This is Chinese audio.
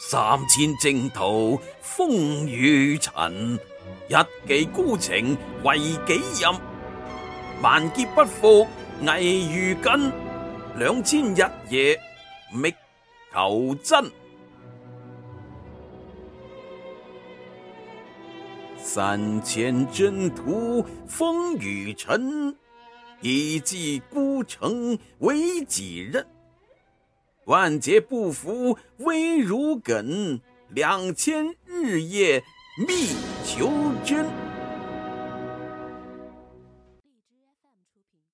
三千征途风雨尘，一骑孤情为己任。万劫不复危如根，两千日夜觅求真。三千征途风雨尘，一骑孤城为己任。万劫不复危如梗，两千日夜觅求真。